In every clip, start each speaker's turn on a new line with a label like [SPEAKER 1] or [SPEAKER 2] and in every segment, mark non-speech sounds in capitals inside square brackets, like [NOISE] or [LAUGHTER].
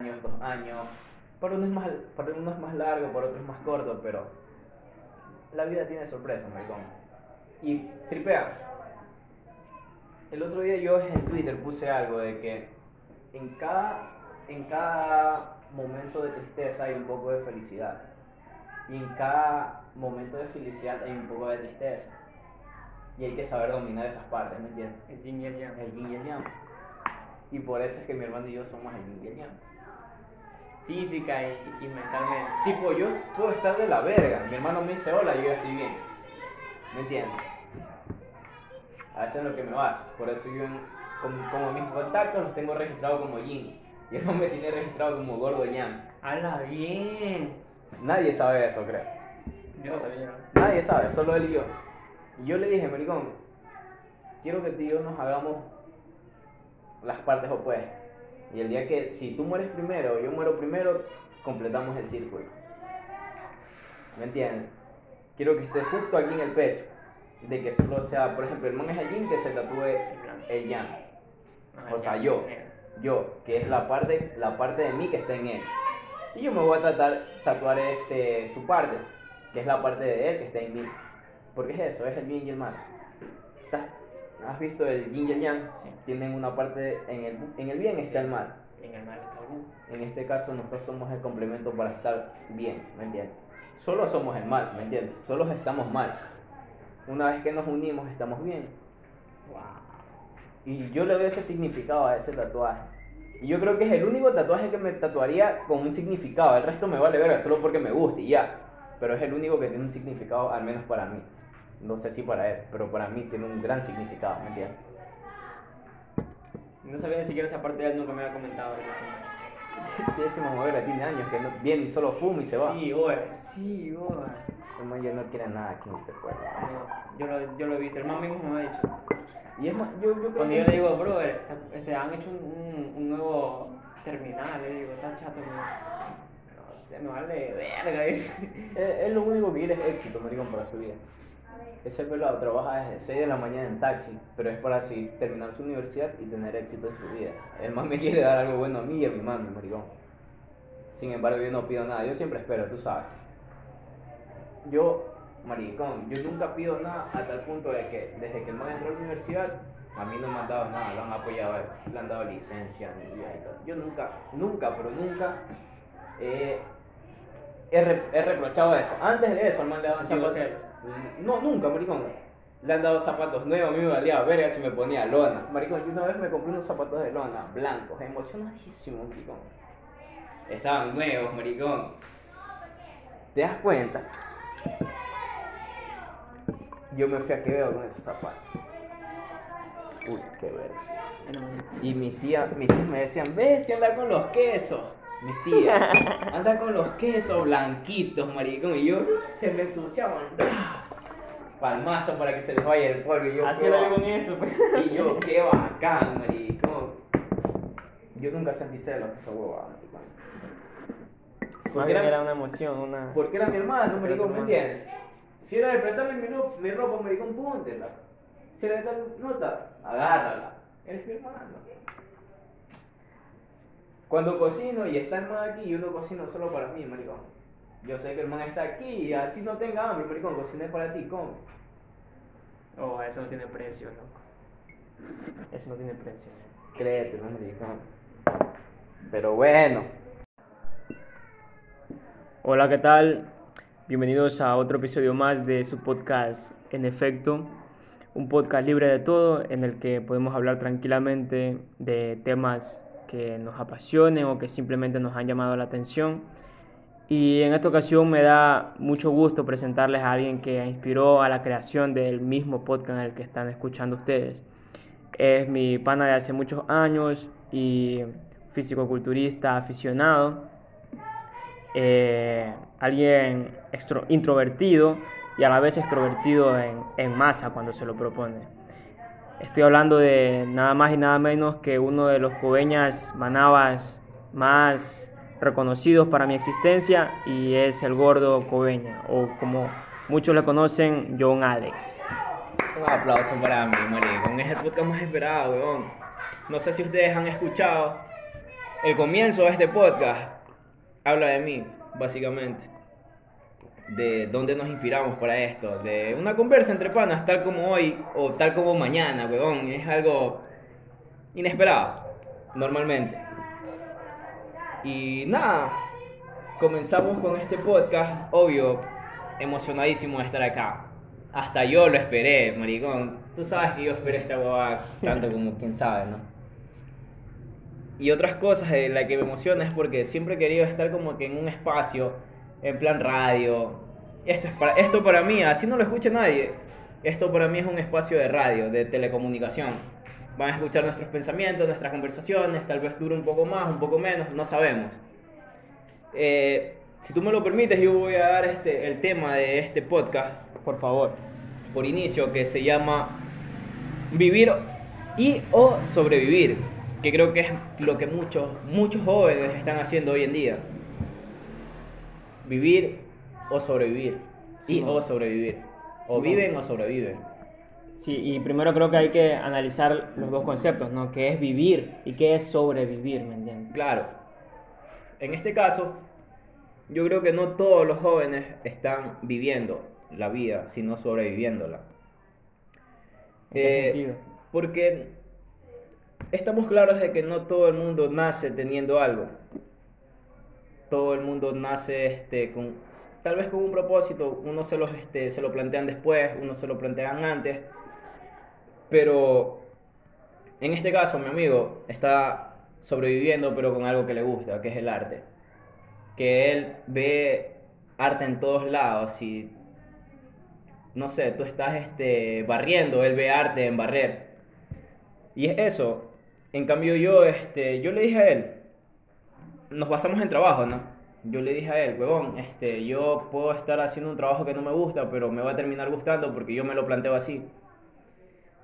[SPEAKER 1] años, dos años. Para uno, es más, para uno es más largo, para otro es más corto, pero la vida tiene sorpresas, maricón. Y tripea. El otro día yo en Twitter puse algo de que en cada, en cada momento de tristeza hay un poco de felicidad. Y en cada momento de felicidad hay un poco de tristeza. Y hay que saber dominar esas partes, ¿me entiendes?
[SPEAKER 2] El yin y el yang.
[SPEAKER 1] El yin y el yang. Y por eso es que mi hermano y yo somos el yin y el yang.
[SPEAKER 2] Física y, y mentalmente.
[SPEAKER 1] Tipo, yo puedo estar de la verga. Mi hermano me dice hola y yo ya estoy bien. ¿Me entiendes? A veces es lo que me baso. Por eso yo, como, como mis contactos, los tengo registrados como yin. Y él no me tiene registrado como gordo yang.
[SPEAKER 2] ¡Hala bien!
[SPEAKER 1] Nadie sabe eso, creo.
[SPEAKER 2] Yo no sabía.
[SPEAKER 1] Nadie sabe, solo él y yo. Y yo le dije, maricón, quiero que tú y yo nos hagamos las partes opuestas. Y el día que, si tú mueres primero yo muero primero, completamos el círculo. ¿Me entiendes? Quiero que esté justo aquí en el pecho. De que solo sea, por ejemplo, el man es el yin que se tatúe
[SPEAKER 2] El
[SPEAKER 1] yang. O sea, yo. Yo, que es la parte, la parte de mí que está en él. Y yo me voy a tratar, tatuar este, su parte, que es la parte de él que está en mí. Porque es eso, es el bien y el mal. ¿Está? ¿Has visto el yin y el yang?
[SPEAKER 2] Sí.
[SPEAKER 1] Tienen una parte, en el, en el bien está el mal.
[SPEAKER 2] En el mal está el bu.
[SPEAKER 1] En este caso nosotros somos el complemento para estar bien, ¿me entiendes? Solo somos el mal, ¿me entiendes? Solo estamos mal. Una vez que nos unimos estamos bien.
[SPEAKER 2] Wow.
[SPEAKER 1] Y yo le doy ese significado a ese tatuaje. Y yo creo que es el único tatuaje que me tatuaría con un significado. El resto me vale verga solo porque me guste y ya. Pero es el único que tiene un significado, al menos para mí. No sé si para él, pero para mí tiene un gran significado, ¿me entiendes?
[SPEAKER 2] No sabía ni siquiera esa parte de él, nunca me había comentado. eso. [LAUGHS]
[SPEAKER 1] Ese mamadera tiene años que no, viene y solo fuma y se va.
[SPEAKER 2] Sí, oye. Sí, oye.
[SPEAKER 1] Ya no quiere nada aquí en este pueblo.
[SPEAKER 2] No, yo lo, yo lo he visto, el man mismo me ha dicho.
[SPEAKER 1] Y es más, yo, yo
[SPEAKER 2] Cuando yo le digo, bro, este, han hecho un, un, un nuevo terminal, le digo, está chato, no, no sé, me vale verga. dice.
[SPEAKER 1] Él, él lo único que quiere es éxito, maricón, para su vida. Ese pelado trabaja desde 6 de la mañana en taxi, pero es para así terminar su universidad y tener éxito en su vida. El man me quiere dar algo bueno a mí y a mi mami, maricón. Sin embargo, yo no pido nada, yo siempre espero, tú sabes. Yo, maricón, yo nunca pido nada a tal punto de que desde que el man entró a la universidad, a mí no me han dado nada, lo han apoyado, le han dado licencia, ni vida y todo. Yo nunca, nunca, pero nunca eh, he, re- he reprochado eso. Antes de eso, al man le daban
[SPEAKER 2] Sentido
[SPEAKER 1] zapatos. No, nunca, maricón. Le han dado zapatos nuevos, a mí me valía verga si me ponía lona. Maricón, yo una vez me compré unos zapatos de lona, blancos, emocionadísimo, maricón. Estaban nuevos, maricón. ¿Te das cuenta? Yo me fui a Quevedo con esos zapatos. Uy, qué verga. Y mis tías, mis tías me decían, ves si anda con los quesos. Mis tías, [LAUGHS] anda con los quesos blanquitos, maricón. Y yo, se me ensuciaban. Palmazo para que se les vaya el polvo. Y yo,
[SPEAKER 2] Así en esto, pues.
[SPEAKER 1] Y yo, qué bacán, maricón. Yo nunca sentí celos esa huevada, Porque era,
[SPEAKER 2] era una emoción, una...
[SPEAKER 1] porque era mi hermano, maricón, ¿me entiendes? Si era de prestarme mi, mi ropa, maricón, póntela. Si era de tal nota, agárrala. Eres mi hermano. Cuando cocino y está el man aquí, yo no cocino solo para mí, maricón. Yo sé que el man está aquí y así no tenga hambre, maricón, cociné para ti, come.
[SPEAKER 2] Oh, eso no tiene precio, loco. Eso no tiene precio.
[SPEAKER 1] Créete, maricón. Pero bueno.
[SPEAKER 2] Hola, ¿qué tal? Bienvenidos a otro episodio más de su podcast En Efecto, un podcast libre de todo en el que podemos hablar tranquilamente de temas que nos apasionen o que simplemente nos han llamado la atención. Y en esta ocasión me da mucho gusto presentarles a alguien que inspiró a la creación del mismo podcast en el que están escuchando ustedes. Es mi pana de hace muchos años y físico-culturista aficionado eh, alguien introvertido y a la vez extrovertido en masa cuando se lo propone. Estoy hablando de nada más y nada menos que uno de los coveñas manabas más reconocidos para mi existencia y es el gordo coveña o como muchos le conocen John Alex.
[SPEAKER 1] Un aplauso para mí, maricón. Es el podcast más esperado, weón. No sé si ustedes han escuchado el comienzo de este podcast habla de mí, básicamente. De dónde nos inspiramos para esto. De una conversa entre panas, tal como hoy o tal como mañana, weón. Es algo inesperado, normalmente. Y nada, comenzamos con este podcast, obvio, emocionadísimo de estar acá. Hasta yo lo esperé, maricón. Tú sabes que yo esperé esta boba tanto como quien sabe, ¿no? Y otras cosas de la que me emociona es porque siempre he querido estar como que en un espacio, en plan radio. Esto, es para, esto para mí, así no lo escucha nadie. Esto para mí es un espacio de radio, de telecomunicación. Van a escuchar nuestros pensamientos, nuestras conversaciones, tal vez dure un poco más, un poco menos, no sabemos. Eh, si tú me lo permites, yo voy a dar este, el tema de este podcast,
[SPEAKER 2] Por favor.
[SPEAKER 1] por inicio, que se llama Vivir y o sobrevivir, que creo que es lo que muchos, muchos jóvenes están haciendo hoy en día. Vivir o sobrevivir.
[SPEAKER 2] Sí,
[SPEAKER 1] y o sobrevivir. O
[SPEAKER 2] Sí,
[SPEAKER 1] viven o sobreviven.
[SPEAKER 2] Sí, y primero creo que hay que analizar los dos conceptos, ¿no? ¿Qué es vivir y qué es sobrevivir, ¿me entiendes?
[SPEAKER 1] Claro. En este caso, yo creo que no todos los jóvenes están viviendo la vida, sino sobreviviéndola.
[SPEAKER 2] ¿En qué
[SPEAKER 1] Eh,
[SPEAKER 2] sentido?
[SPEAKER 1] Porque estamos claros de que no todo el mundo nace teniendo algo. Todo el mundo nace este, con, tal vez con un propósito. Uno se, los, este, se lo plantean después, uno se lo plantean antes. Pero en este caso, mi amigo está sobreviviendo, pero con algo que le gusta, que es el arte. Que él ve arte en todos lados y no sé, tú estás este, barriendo, él ve arte en barrer. Y es eso. En cambio yo, este, yo le dije a él, nos basamos en trabajo, ¿no? Yo le dije a él, huevón, este, yo puedo estar haciendo un trabajo que no me gusta, pero me va a terminar gustando porque yo me lo planteo así.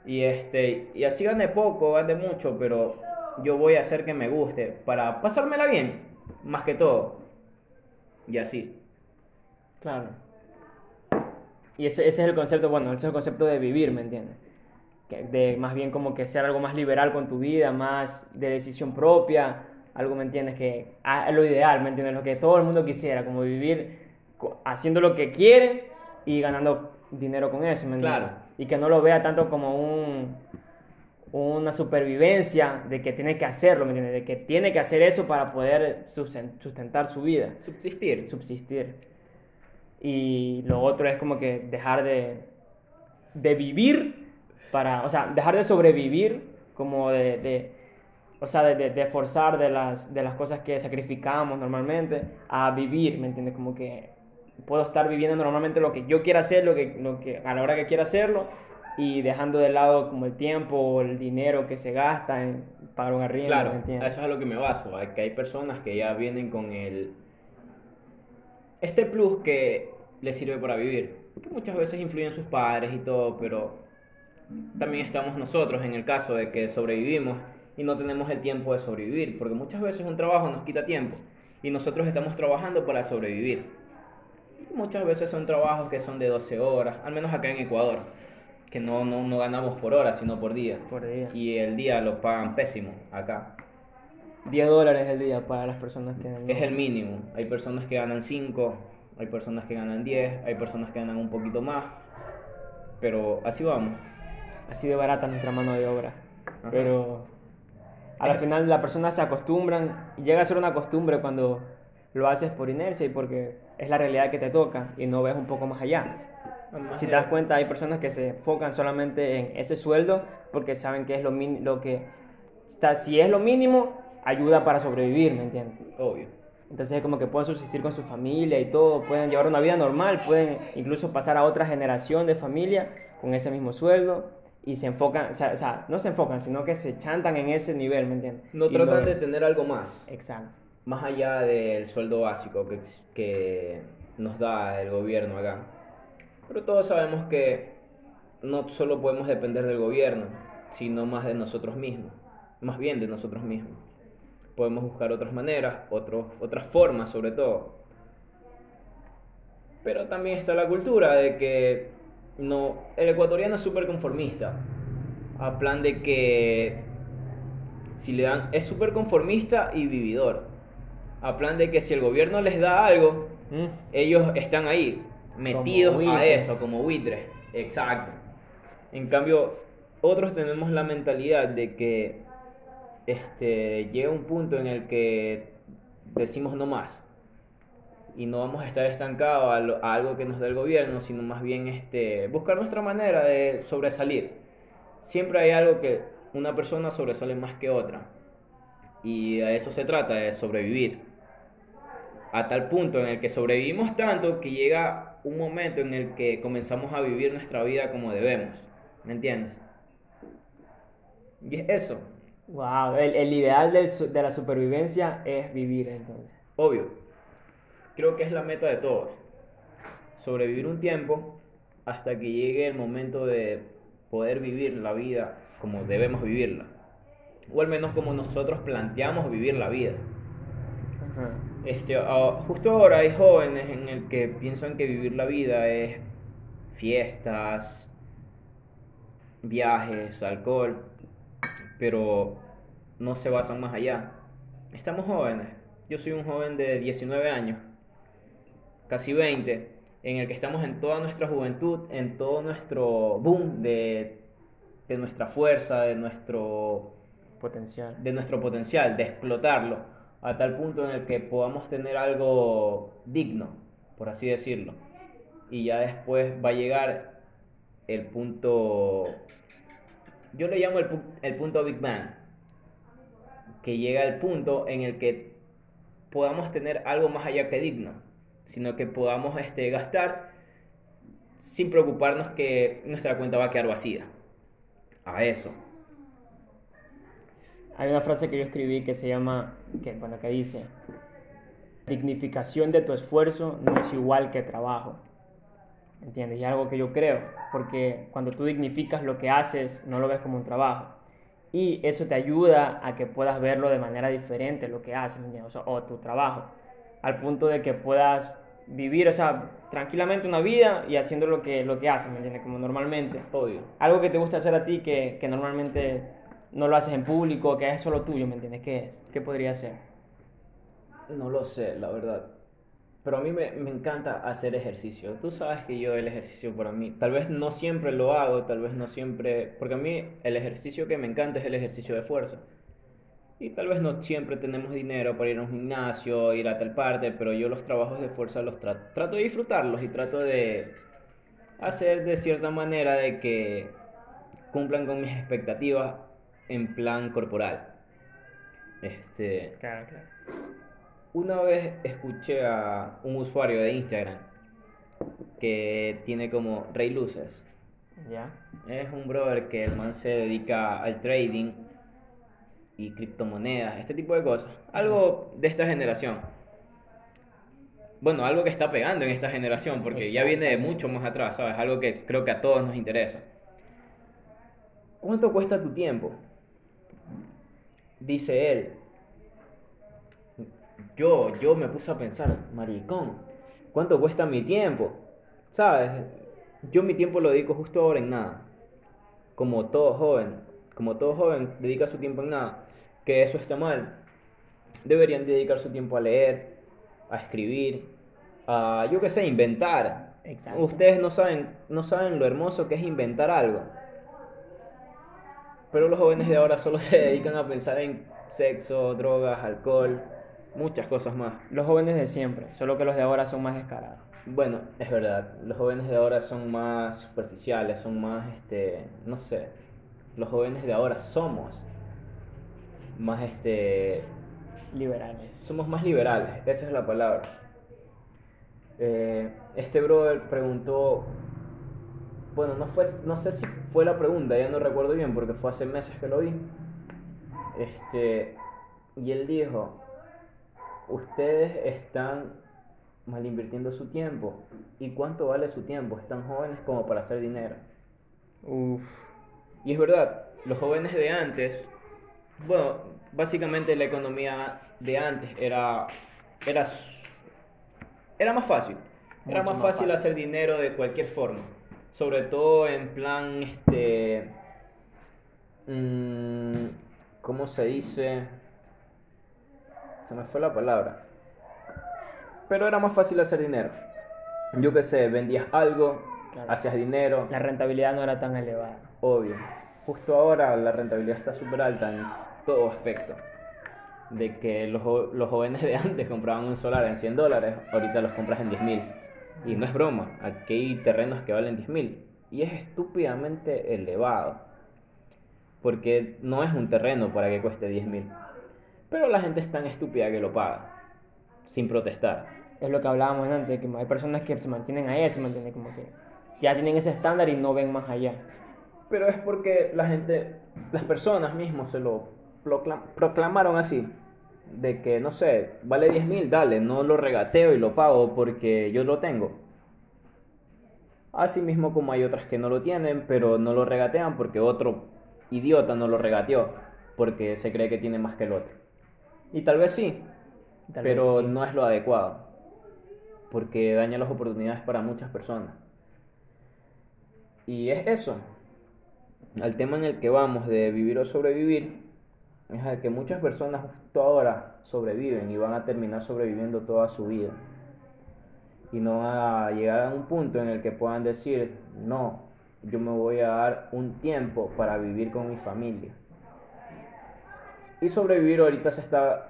[SPEAKER 1] Y este, y así gane poco, gane mucho, pero yo voy a hacer que me guste para pasármela bien, más que todo. Y así.
[SPEAKER 2] Claro. Y ese, ese es el concepto, bueno, ese es el concepto de vivir, ¿me entiendes? De más bien como que ser algo más liberal con tu vida, más de decisión propia, algo, ¿me entiendes? Que ah, lo ideal, ¿me entiendes? Lo que todo el mundo quisiera, como vivir haciendo lo que quiere y ganando dinero con eso, ¿me entiendes?
[SPEAKER 1] Claro.
[SPEAKER 2] Y que no lo vea tanto como un, una supervivencia de que tiene que hacerlo, ¿me entiendes? De que tiene que hacer eso para poder susten- sustentar su vida
[SPEAKER 1] Subsistir.
[SPEAKER 2] subsistir. Y lo otro es como que dejar de, de vivir para, o sea, dejar de sobrevivir, como de, de- o sea, de, de, de forzar de las, de las cosas que sacrificamos normalmente a vivir, ¿me entiendes? Como que puedo estar viviendo normalmente lo que yo quiera hacer, lo que, lo que, a la hora que quiera hacerlo, y dejando de lado como el tiempo o el dinero que se gasta en pagar un arriendo,
[SPEAKER 1] Claro,
[SPEAKER 2] ¿me
[SPEAKER 1] a
[SPEAKER 2] entiendes?
[SPEAKER 1] eso es a lo que me baso, que hay personas que ya vienen con el este plus que les sirve para vivir, que muchas veces influyen sus padres y todo, pero también estamos nosotros en el caso de que sobrevivimos y no tenemos el tiempo de sobrevivir, porque muchas veces un trabajo nos quita tiempo y nosotros estamos trabajando para sobrevivir. Y muchas veces son trabajos que son de 12 horas, al menos acá en Ecuador, que no, no, no ganamos por hora, sino por día.
[SPEAKER 2] Por día.
[SPEAKER 1] Y el día lo pagan pésimo acá.
[SPEAKER 2] 10 dólares el día para las personas que... no-
[SPEAKER 1] Es el mínimo. Hay personas que ganan 5, hay personas que ganan 10, hay personas que ganan un poquito más. Pero así vamos.
[SPEAKER 2] así de barata nuestra mano de obra.
[SPEAKER 1] Ajá.
[SPEAKER 2] Pero a la final las personas se acostumbran y llega a ser una costumbre cuando lo haces por inercia y porque es la realidad que te toca y no ves un poco más allá. Si te das cuenta, hay personas que se enfocan solamente en ese sueldo porque saben que es lo, lo que está, si es lo mínimo, ayuda para sobrevivir, ¿me entiendes?
[SPEAKER 1] Obvio.
[SPEAKER 2] Entonces es como que pueden subsistir con su familia y todo, pueden llevar una vida normal, pueden incluso pasar a otra generación de familia con ese mismo sueldo y se enfocan, o sea, o sea, no se enfocan, sino que se chantan en ese nivel, ¿me entiendes?
[SPEAKER 1] No
[SPEAKER 2] Y
[SPEAKER 1] tratan de tener algo más.
[SPEAKER 2] Exacto.
[SPEAKER 1] Más allá del sueldo básico que, que nos da el gobierno acá. Pero todos sabemos que no solo podemos depender del gobierno, sino más de nosotros mismos. Más bien de nosotros mismos. Podemos buscar otras maneras, otros, otras formas sobre todo. Pero también está la cultura de que no, el ecuatoriano es súper conformista. A plan de que si le dan, es súper conformista y vividor. A plan de que si el gobierno les da algo,
[SPEAKER 2] Mm.
[SPEAKER 1] ellos están ahí, metidos a eso, como buitres. Exacto. En cambio, otros tenemos la mentalidad de que este, llega un punto en el que decimos no más. Y no vamos a estar estancados a, lo- a algo que nos dé el gobierno, sino más bien este, buscar nuestra manera de sobresalir. Siempre hay algo que una persona sobresale más que otra. Y a eso se trata, de sobrevivir a tal punto en el que sobrevivimos tanto que llega un momento en el que comenzamos a vivir nuestra vida como debemos. ¿Me entiendes? Y es eso,
[SPEAKER 2] Wow, el, el ideal del de la supervivencia es vivir entonces.
[SPEAKER 1] obvio. Creo que es la meta de todos. Sobrevivir un tiempo hasta que llegue el momento de poder vivir la vida como debemos vivirla. O al menos como nosotros planteamos vivir la vida.
[SPEAKER 2] Ajá.
[SPEAKER 1] Este, ah, justo ahora hay jóvenes en el que piensan que vivir la vida es fiestas, viajes, alcohol, pero no se basan más allá. Estamos jóvenes. Yo soy un joven de 19 años, casi 20, en el que estamos en toda nuestra juventud, en todo nuestro boom de, de nuestra fuerza, de nuestro
[SPEAKER 2] Potencial.
[SPEAKER 1] de nuestro potencial, de explotarlo, a tal punto en el que podamos tener algo digno, por así decirlo. Y ya después va a llegar el punto, yo le llamo el, pu- el punto Big Bang, que llega el punto en el que podamos tener algo más allá que digno, sino que podamos este, gastar sin preocuparnos que nuestra cuenta va a quedar vacía. A eso.
[SPEAKER 2] Hay una frase que yo escribí que se llama, que, bueno, que dice, dignificación de tu esfuerzo no es igual que trabajo. ¿Entiendes? Y algo que yo creo, porque cuando tú dignificas lo que haces, no lo ves como un trabajo. Y eso te ayuda a que puedas verlo de manera diferente, lo que haces, o tu trabajo, al punto de que puedas vivir, o sea, tranquilamente una vida y haciendo lo que, lo que haces, ¿me entiendes? Como normalmente
[SPEAKER 1] Obvio.
[SPEAKER 2] algo que te gusta hacer a ti que, que normalmente no lo haces en público, que es solo tuyo, ¿me entiendes? ¿Qué es? ¿Qué podría ser?
[SPEAKER 1] No lo sé, la verdad. Pero a mí me, me encanta hacer ejercicio. Tú sabes que yo el ejercicio para mí, tal vez no siempre lo hago, tal vez no siempre, porque a mí el ejercicio que me encanta es el ejercicio de fuerza. Y tal vez no siempre tenemos dinero para ir a un gimnasio, ir a tal parte, pero yo los trabajos de fuerza los trato, trato de disfrutarlos y trato de hacer de cierta manera de que cumplan con mis expectativas en plan corporal. Este,
[SPEAKER 2] Claro, claro.
[SPEAKER 1] una vez escuché a un usuario de Instagram que tiene como Rey Luces.
[SPEAKER 2] ¿Ya?
[SPEAKER 1] Es un brother que el man se dedica al trading y criptomonedas, este tipo de cosas. Algo de esta generación. Bueno, algo que está pegando en esta generación, porque ya viene de mucho más atrás, ¿sabes? Algo que creo que a todos nos interesa. ¿Cuánto cuesta tu tiempo? Dice él. Yo, yo me puse a pensar, maricón, ¿cuánto cuesta mi tiempo? ¿Sabes? Yo mi tiempo lo dedico justo ahora en nada. Como todo joven, como todo joven dedica su tiempo en nada. Que eso está mal. Deberían dedicar su tiempo a leer, a escribir, a yo qué sé, inventar.
[SPEAKER 2] Exacto.
[SPEAKER 1] Ustedes no saben, no saben lo hermoso que es inventar algo. Pero los jóvenes de ahora solo [LAUGHS] se dedican a pensar en sexo, drogas, alcohol, muchas cosas más.
[SPEAKER 2] Los jóvenes de siempre, solo que los de ahora son más descarados.
[SPEAKER 1] Bueno, es verdad, los jóvenes de ahora son más superficiales, son más, este, no sé, los jóvenes de ahora somos más, este,
[SPEAKER 2] Liberales.
[SPEAKER 1] somos más liberales, esa es la palabra. Eh, este brother preguntó, bueno, no, fue, no sé si fue la pregunta, ya no recuerdo bien porque fue hace meses que lo vi. Este, y él dijo, ustedes están mal invirtiendo su tiempo. ¿Y cuánto vale su tiempo? Están jóvenes como para hacer dinero.
[SPEAKER 2] Uf.
[SPEAKER 1] Y es verdad, los jóvenes de antes, bueno, básicamente la economía de antes era, era, era más fácil. Era más
[SPEAKER 2] más
[SPEAKER 1] fácil
[SPEAKER 2] fácil.
[SPEAKER 1] hacer dinero de cualquier forma. Sobre todo en plan, este, mm, ¿cómo se dice? Se me fue la palabra. Pero era más fácil hacer dinero. Yo qué sé, vendías algo,
[SPEAKER 2] Claro.
[SPEAKER 1] hacías dinero,
[SPEAKER 2] La rentabilidad no era tan elevada.
[SPEAKER 1] obvio. Justo ahora la rentabilidad está súper alta en todo aspecto. De que los, los jóvenes de antes compraban un solar en 100 dólares, ahorita los compras en 10 mil. Y no es broma, aquí hay terrenos que valen 10 mil. Y es estúpidamente elevado. Porque no es un terreno para que cueste 10 mil. Pero la gente es tan estúpida que lo paga, sin protestar.
[SPEAKER 2] Es lo que hablábamos antes, que hay personas que se mantienen ahí, se mantienen como que ya tienen ese estándar y no ven más allá.
[SPEAKER 1] Pero es porque la gente, las personas mismos se lo proclamaron así. De que, no sé, vale 10 mil, dale, no lo regateo y lo pago porque yo lo tengo. Así mismo como hay otras que no lo tienen, pero no lo regatean porque otro idiota no lo regateó. Porque se cree que tiene más que el otro. Y tal vez sí,
[SPEAKER 2] Tal vez
[SPEAKER 1] pero
[SPEAKER 2] sí.
[SPEAKER 1] no es lo adecuado. Porque daña las oportunidades para muchas personas. Y es eso. Al tema en el que vamos de vivir o sobrevivir, al que muchas personas justo ahora sobreviven y van a terminar sobreviviendo toda su vida. Y no van a llegar a un punto en el que puedan decir, no, yo me voy a dar un tiempo para vivir con mi familia. Y sobrevivir ahorita se está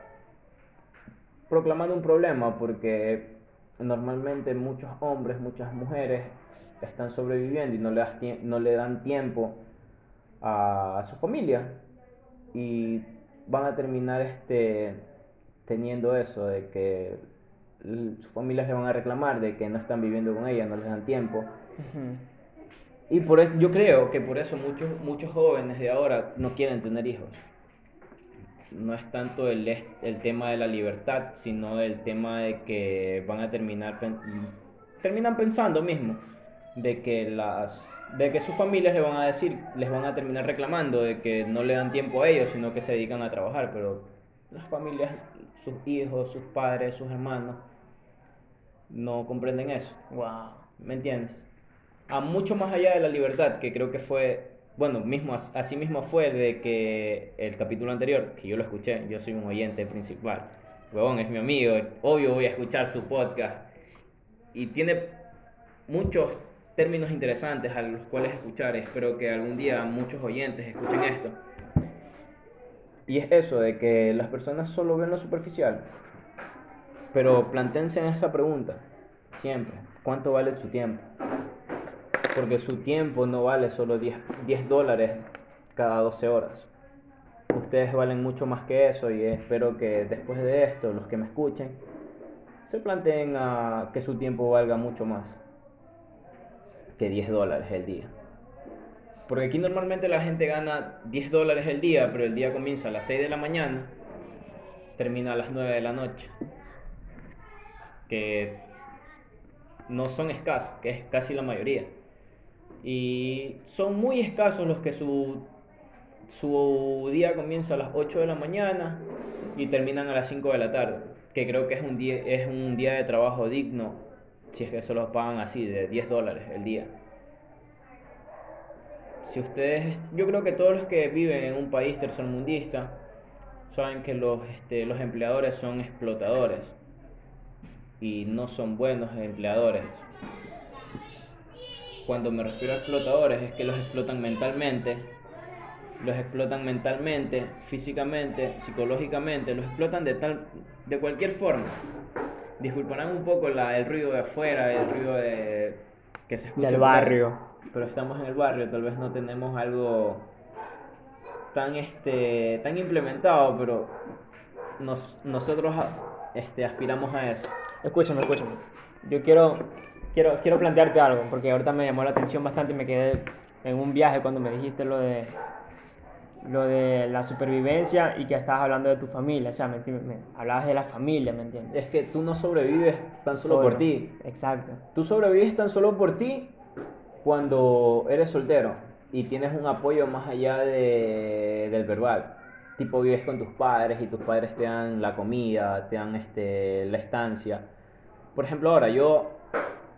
[SPEAKER 1] proclamando un problema porque normalmente muchos hombres, muchas mujeres están sobreviviendo y no le, no le dan tiempo a su familia y van a terminar este teniendo eso de que sus familias le van a reclamar de que no están viviendo con ella, no les dan tiempo. Y por eso yo creo que por eso muchos muchos jóvenes de ahora no quieren tener hijos. No es tanto el, el tema de la libertad, sino el tema de que van a terminar terminan pensando mismo de que las de que sus familias le van a decir, les van a terminar reclamando de que no le dan tiempo a ellos, sino que se dedican a trabajar, pero las familias, sus hijos, sus padres, sus hermanos no comprenden eso.
[SPEAKER 2] Wow.
[SPEAKER 1] ¿Me entiendes? A mucho más allá de la libertad, que creo que fue, bueno, mismo, as- así mismo fue de que el capítulo anterior, que yo lo escuché, yo soy un oyente principal, huevón, es mi amigo, obvio voy a escuchar su podcast, y tiene muchos términos interesantes a los cuales escuchar, espero que algún día muchos oyentes escuchen esto. Y es eso, de que las personas solo ven lo superficial, pero plantéense en esa pregunta, siempre, ¿cuánto vale su tiempo? Porque su tiempo no vale solo 10, 10 dólares cada 12 horas. Ustedes valen mucho más que eso y espero que después de esto, los que me escuchen, se planteen a que su tiempo valga mucho más que 10 dólares el día. Porque aquí normalmente la gente gana 10 dólares el día, pero el día comienza a las 6 de la mañana, termina a las 9 de la noche. Que no son escasos, que es casi la mayoría. Y son muy escasos los que su, su día comienza a las 8 de la mañana y terminan a las 5 de la tarde. Que creo que es un día, es un día de trabajo digno, si es que se los pagan así, de 10 dólares el día. Si ustedes, yo creo que todos los que viven en un país tercermundista saben que los, este, los empleadores son explotadores y no son buenos empleadores. Cuando me refiero a explotadores es que los explotan mentalmente, los explotan mentalmente, físicamente, psicológicamente, los explotan de tal, de cualquier forma. Disculparán un poco la, el ruido de afuera, el ruido de que se escucha
[SPEAKER 2] Del barrio.
[SPEAKER 1] pero estamos en el barrio, tal vez no tenemos algo tan este tan implementado, pero nos, nosotros este, aspiramos a eso.
[SPEAKER 2] Escúchame, escúchame. Yo quiero, quiero, quiero plantearte algo, porque ahorita me llamó la atención bastante y me quedé en un viaje cuando me dijiste lo de lo de la supervivencia y que estabas hablando de tu familia, o sea, me, me- hablabas de la familia, ¿me entiendes?
[SPEAKER 1] Es que tú no sobrevives tan solo, por ti.
[SPEAKER 2] Exacto.
[SPEAKER 1] Tú sobrevives tan solo por ti cuando eres soltero y tienes un apoyo más allá de, del verbal. Tipo vives con tus padres y tus padres te dan la comida, te dan este, la estancia. Por ejemplo, ahora yo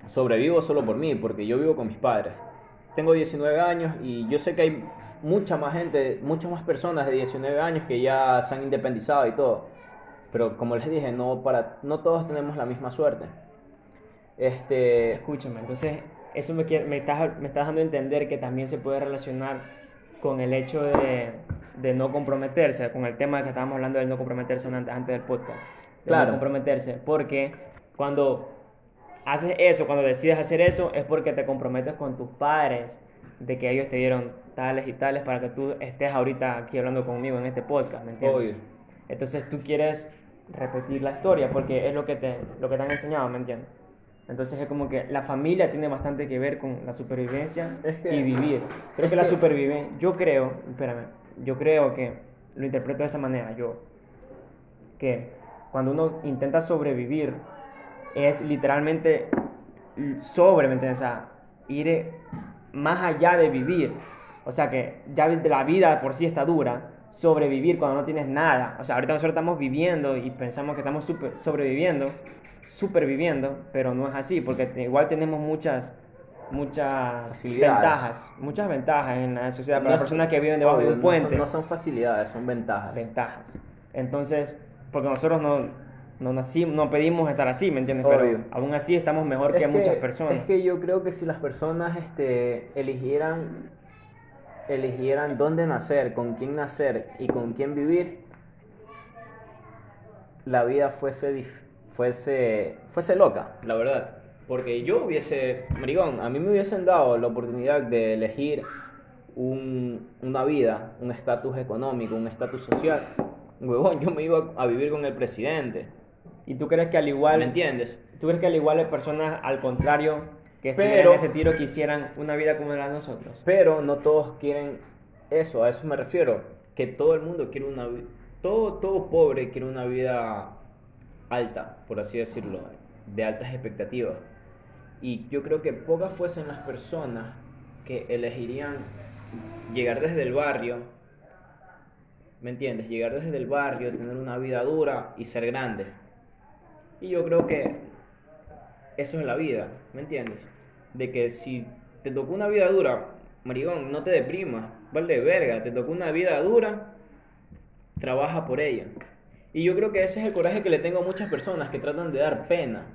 [SPEAKER 1] sobrevivo solo por mí, porque yo vivo con mis padres. Tengo 19 años y yo sé que hay mucha más gente, muchas más personas de 19 años que ya se han independizado y todo. Pero como les dije, no, para, no todos tenemos la misma suerte. Este,
[SPEAKER 2] Escúchame, entonces eso me, quiere- me, estás, me estás dando a entender que también se puede relacionar con el hecho de, de no comprometerse, con el tema que estábamos hablando del no comprometerse antes, antes del podcast. De
[SPEAKER 1] Claro.
[SPEAKER 2] No comprometerse, porque cuando haces eso, cuando decides hacer eso, es porque te comprometes con tus padres, de que ellos te dieron tales y tales para que tú estés ahorita aquí hablando conmigo en este podcast, ¿me entiendes?
[SPEAKER 1] Obvio.
[SPEAKER 2] Entonces tú quieres repetir la historia porque es lo que te, lo que te han enseñado, ¿me entiendes? Entonces es como que la familia tiene bastante que ver con la supervivencia
[SPEAKER 1] Es que-
[SPEAKER 2] y vivir. Creo
[SPEAKER 1] es
[SPEAKER 2] que la supervivencia, yo creo, espérame, yo creo que lo interpreto de esta manera, yo, que cuando uno intenta sobrevivir es literalmente sobre, ¿me entiendes? O sea, ir más allá de vivir. O sea que ya de la vida por sí está dura, sobrevivir cuando no tienes nada. O sea, ahorita nosotros estamos viviendo y pensamos que estamos super- sobreviviendo, superviviendo, pero no es así, porque igual tenemos muchas muchas ventajas, muchas ventajas en la sociedad para
[SPEAKER 1] No
[SPEAKER 2] las
[SPEAKER 1] son-
[SPEAKER 2] personas que viven debajo de
[SPEAKER 1] obvio,
[SPEAKER 2] un
[SPEAKER 1] no
[SPEAKER 2] puente
[SPEAKER 1] son- No son, facilidades, son ventajas.
[SPEAKER 2] ventajas. Entonces, porque nosotros no, no nacimos, no pedimos estar así, ¿me entiendes?
[SPEAKER 1] Obvio.
[SPEAKER 2] Pero aún así estamos mejor
[SPEAKER 1] Es
[SPEAKER 2] que, muchas personas.
[SPEAKER 1] Es que yo creo que si las personas este, eligieran, eligieran dónde nacer, con quién nacer y con quién vivir, la vida fuese, fuese, fuese loca, la verdad. Porque yo hubiese, marigón, a mí me hubiesen dado la oportunidad de elegir un- una vida, un estatus económico, un estatus social. Huevón, yo me iba a vivir con el presidente.
[SPEAKER 2] ¿Y tú crees que al igual,
[SPEAKER 1] ¿Me entiendes?
[SPEAKER 2] tú crees que al igual hay personas al contrario que
[SPEAKER 1] Pero-
[SPEAKER 2] ese tiro quisieran una vida como la de nosotros?
[SPEAKER 1] Pero no todos quieren eso, a eso me refiero, que todo el mundo quiere una vida, todo, todo pobre quiere una vida alta, por así decirlo, de altas expectativas. Y yo creo que pocas fuesen las personas que elegirían llegar desde el barrio, ¿me entiendes? Llegar desde el barrio, tener una vida dura y ser grande. Y yo creo que eso es la vida, ¿me entiendes? De que si te tocó una vida dura, marigón, no te deprimas, vale verga, te tocó una vida dura, trabaja por ella. Y yo creo que ese es el coraje que le tengo a muchas personas que tratan de dar pena.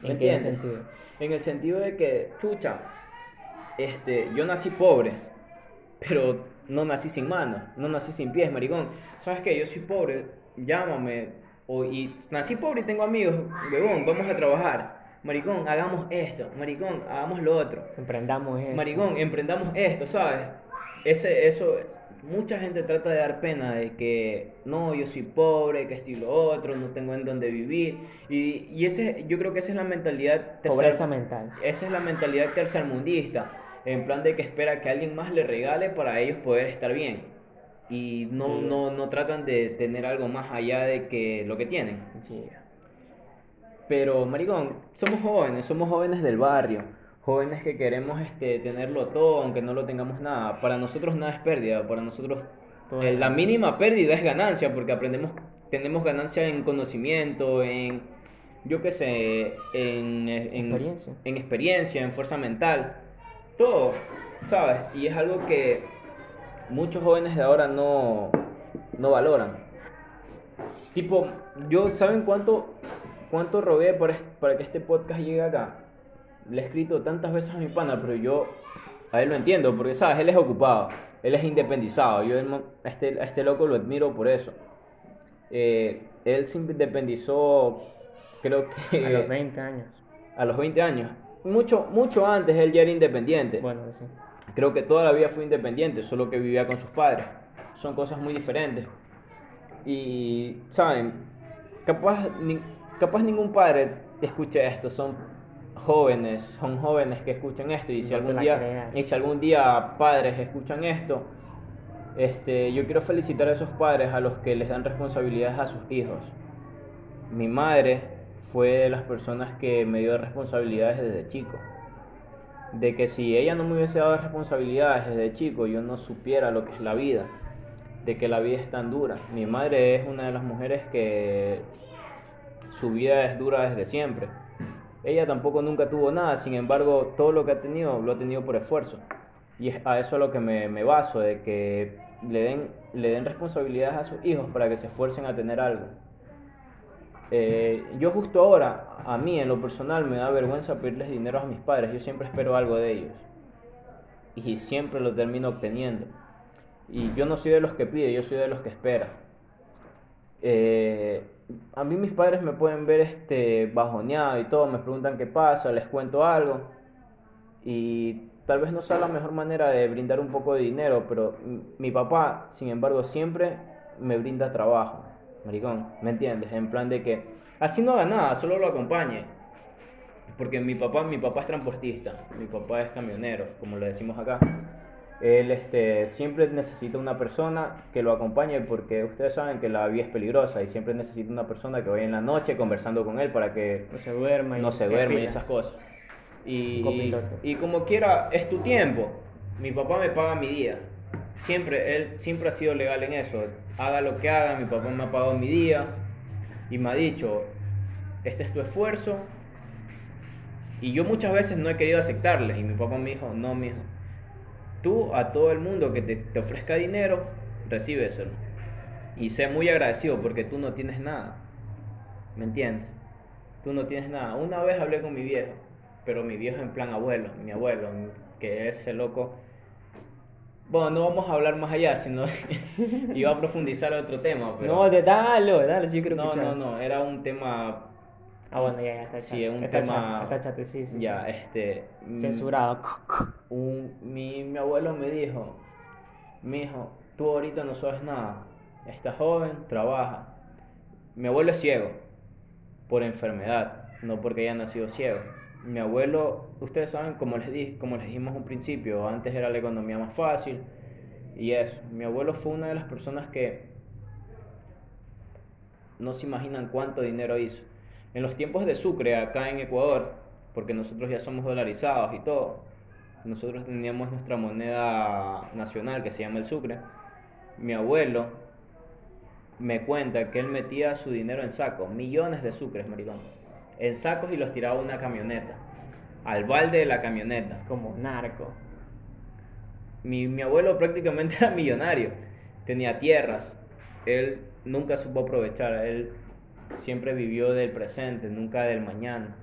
[SPEAKER 1] ¿Me
[SPEAKER 2] ¿En qué
[SPEAKER 1] entiendes?
[SPEAKER 2] sentido?
[SPEAKER 1] En el sentido de que, chucha, este, yo nací pobre, pero no nací sin manos, no nací sin pies, maricón. ¿Sabes qué? Yo soy pobre, llámame. O, y nací pobre y tengo amigos, huevón, vamos a trabajar. Maricón, hagamos esto, maricón, hagamos lo otro.
[SPEAKER 2] Emprendamos esto.
[SPEAKER 1] Maricón, emprendamos esto, ¿sabes? Ese, eso, mucha gente trata de dar pena de que no, yo soy pobre, que esto y lo otro, no tengo en dónde vivir. Y, y ese, yo creo que esa es la mentalidad tercer-
[SPEAKER 2] Pobreza mental.
[SPEAKER 1] esa es la mentalidad tercermundista, en plan de que espera que alguien más le regale para ellos poder estar bien. Y no,
[SPEAKER 2] Sí.
[SPEAKER 1] no, no tratan de tener algo más allá de que lo que tienen.
[SPEAKER 2] Sí.
[SPEAKER 1] Pero, maricón, somos jóvenes, somos jóvenes del barrio, jóvenes que queremos este, tenerlo todo, aunque no lo tengamos nada. Para nosotros nada es pérdida, para nosotros eh, la mínima pérdida es ganancia, porque aprendemos, tenemos ganancia en conocimiento, en, yo qué sé, en, en
[SPEAKER 2] Experiencia.
[SPEAKER 1] en experiencia, en fuerza mental, todo, ¿sabes? Y es algo que muchos jóvenes de ahora no, no valoran. Tipo, yo, ¿saben cuánto, cuánto rogué para, para que este podcast llegue acá? Le he escrito tantas veces a mi pana, pero yo a él lo entiendo, porque, ¿sabes? Él es ocupado, él es independizado. Yo a este, a este loco lo admiro por eso. Eh, él se independizó, creo que
[SPEAKER 2] A los 20 años.
[SPEAKER 1] a los 20 años. Mucho, mucho antes él ya era independiente.
[SPEAKER 2] Bueno, sí.
[SPEAKER 1] Creo que toda la vida fue independiente, solo que vivía con sus padres. Son cosas muy diferentes. Y, ¿saben? Capaz, ni- capaz ningún padre escucha esto. Son jóvenes, son jóvenes que escuchan esto. Y si,
[SPEAKER 2] No
[SPEAKER 1] algún día,
[SPEAKER 2] creas.
[SPEAKER 1] y si algún día padres escuchan esto, este, yo quiero felicitar a esos padres a los que les dan responsabilidades a sus hijos. Mi madre fue de las personas que me dio responsabilidades desde chico. De que si ella no me hubiese dado responsabilidades desde chico, yo no supiera lo que es la vida. De que la vida es tan dura. Mi madre es una de las mujeres que su vida es dura desde siempre. Ella tampoco nunca tuvo nada, sin embargo, todo lo que ha tenido lo ha tenido por esfuerzo. Y es a eso a lo que me, me baso, de que le den, le den responsabilidades a sus hijos para que se esfuercen a tener algo. Eh, yo justo ahora, a mí en lo personal, me da vergüenza pedirles dinero a mis padres. Yo siempre espero algo de ellos. Y siempre lo termino obteniendo. Y yo no soy de los que pide, yo soy de los que espera. Eh, a mí mis padres me pueden ver este bajoneado y todo, me preguntan qué pasa, les cuento algo. Y tal vez no sea la mejor manera de brindar un poco de dinero, pero mi papá, sin embargo, siempre me brinda trabajo maricón, ¿me entiendes? En plan de que así no haga nada, solo lo acompañe. Porque mi papá, mi papá es transportista, mi papá es camionero, como le decimos acá. Él este, siempre necesita una persona que lo acompañe porque ustedes saben que la vía es peligrosa y siempre necesita una persona que vaya en la noche conversando con él para que
[SPEAKER 2] no se duerma
[SPEAKER 1] y, no se duerma y esas cosas. Y, y como quiera, es tu tiempo. Mi papá me paga mi día siempre, él siempre ha sido legal en eso. Haga lo que haga, mi papá me ha pagado mi día y me ha dicho, este es tu esfuerzo. Y yo muchas veces no he querido aceptarles y mi papá me dijo, no, mijo, tú a todo el mundo que te, te ofrezca dinero, recíbeselo. Y sé muy agradecido porque tú no tienes nada. ¿Me entiendes? Tú no tienes nada. Una vez hablé con mi viejo, pero mi viejo en plan abuelo, mi abuelo, que es el loco bueno, no vamos a hablar más allá, sino [LAUGHS] iba a profundizar otro tema. Pero...
[SPEAKER 2] No, de, dale, dale, sí creo
[SPEAKER 1] No, no, no, era un tema.
[SPEAKER 2] Ah, bueno, ya, ya está.
[SPEAKER 1] Sí, es un tema.
[SPEAKER 2] está chate, sí, sí.
[SPEAKER 1] Ya, este.
[SPEAKER 2] Mm, Censurado.
[SPEAKER 1] Un, mi, mi abuelo me dijo: Mi hijo, tú ahorita no sabes nada. Estás joven, trabaja. Mi abuelo es ciego, por enfermedad, no porque haya nacido ciego mi abuelo, ustedes saben, como les, di, como les dijimos un principio, antes era la economía más fácil y eso. Mi abuelo fue una de las personas que no se imaginan cuánto dinero hizo. En los tiempos de Sucre, acá en Ecuador, porque nosotros ya somos dolarizados y todo, nosotros teníamos nuestra moneda nacional que se llama el Sucre. Mi abuelo me cuenta que él metía su dinero en saco, millones de sucres, maricón en sacos y los tiraba a una camioneta, al balde de la camioneta.
[SPEAKER 2] Como narco.
[SPEAKER 1] Mi, mi abuelo prácticamente [LAUGHS] era millonario, tenía tierras, él nunca supo aprovechar, él siempre vivió del presente, nunca del mañana.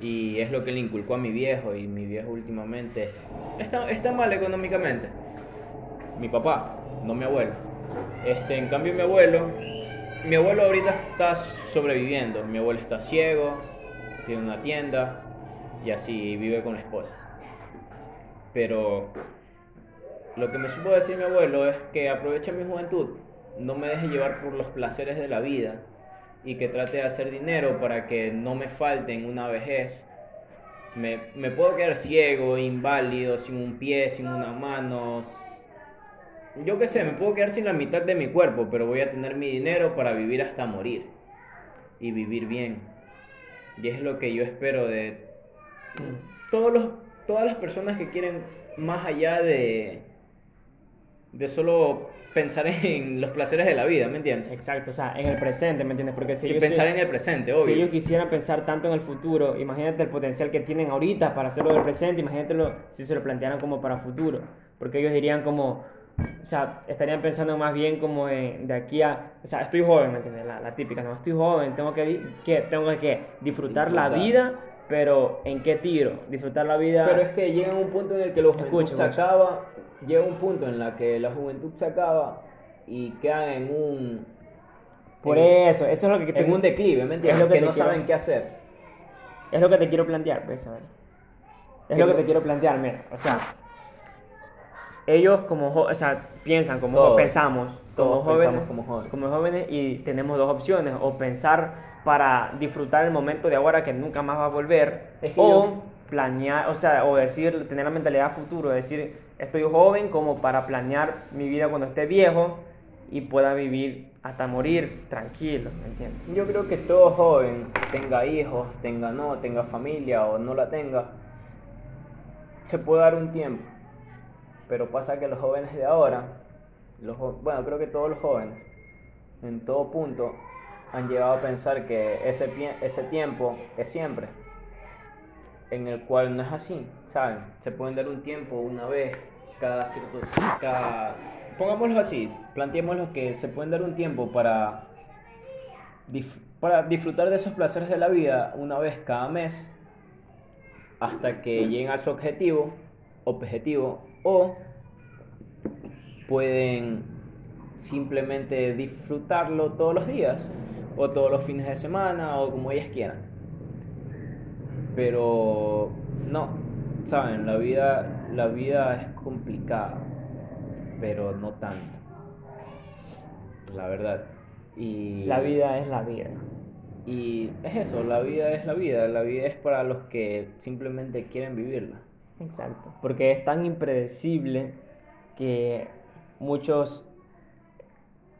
[SPEAKER 1] Y es lo que le inculcó a mi viejo y mi viejo últimamente está, está mal económicamente. Mi papá, no mi abuelo. Este, en cambio mi abuelo mi abuelo ahorita está sobreviviendo. Mi abuelo está ciego, tiene una tienda y así vive con la esposa. Pero lo que me supo decir mi abuelo es que aproveche mi juventud, no me deje llevar por los placeres de la vida y que trate de hacer dinero para que no me falte en una vejez. Me, me puedo quedar ciego, inválido, sin un pie, sin una mano, yo qué sé, me puedo quedar sin la mitad de mi cuerpo, pero voy a tener mi dinero para vivir hasta morir y vivir bien. Y es lo que yo espero de todos los, todas las personas que quieren más allá de, de solo pensar en los placeres de la vida, ¿me entiendes?
[SPEAKER 2] Exacto, o sea, en el presente, ¿me entiendes? Porque si
[SPEAKER 1] ellos pensar en el presente, obvio.
[SPEAKER 2] Si ellos quisieran pensar tanto en el futuro, imagínate el potencial que tienen ahorita para hacerlo del presente, imagínatelo si se lo plantearan como para futuro, porque ellos dirían como, o sea, estarían pensando más bien como de, aquí a, o sea, estoy joven, ¿me entiendes? La, típica, no, estoy joven, tengo que, que tengo que disfrutar, la vida, pero ¿en qué tiro? Disfrutar la vida.
[SPEAKER 1] Pero es que llega un punto en el que la juventud se acaba, llega un punto en la que la juventud se acaba y quedan en un...
[SPEAKER 2] Por eso, eso es lo que...
[SPEAKER 1] Te, en un declive, ¿me entiendes? Es lo que, no saben qué hacer.
[SPEAKER 2] Es lo que te quiero plantear, pues, a ver. Es lo que te quiero plantear, mira, o sea ellos como o sea, piensan como pensamos como jóvenes, como jóvenes. como jóvenes y tenemos dos opciones o pensar para disfrutar el momento de ahora que nunca más va a volver o planear o sea o decir tener la mentalidad futuro decir estoy joven como para planear mi vida cuando esté viejo y pueda vivir hasta morir tranquilo ¿me entiendes?
[SPEAKER 1] yo creo que todo joven tenga hijos tenga no tenga familia o no la tenga se puede dar un tiempo pero pasa que los jóvenes de ahora, los, bueno, creo que todos los jóvenes, en todo punto, han llegado a pensar que ese, ese tiempo es siempre. en el cual no es así, ¿saben? Se pueden dar un tiempo una vez cada cierto... Cada, pongámoslo así, planteémoslo que se pueden dar un tiempo para, para disfrutar de esos placeres de la vida una vez cada mes hasta que lleguen a su objetivo, objetivo o pueden simplemente disfrutarlo todos los días o todos los fines de semana o como ellas quieran. Pero no, saben, la vida la vida es complicada, pero no tanto. La verdad. Y
[SPEAKER 2] La vida es la vida.
[SPEAKER 1] y es eso, la vida es la vida, la vida es para los que simplemente quieren vivirla.
[SPEAKER 2] Exacto. Porque es tan impredecible que muchos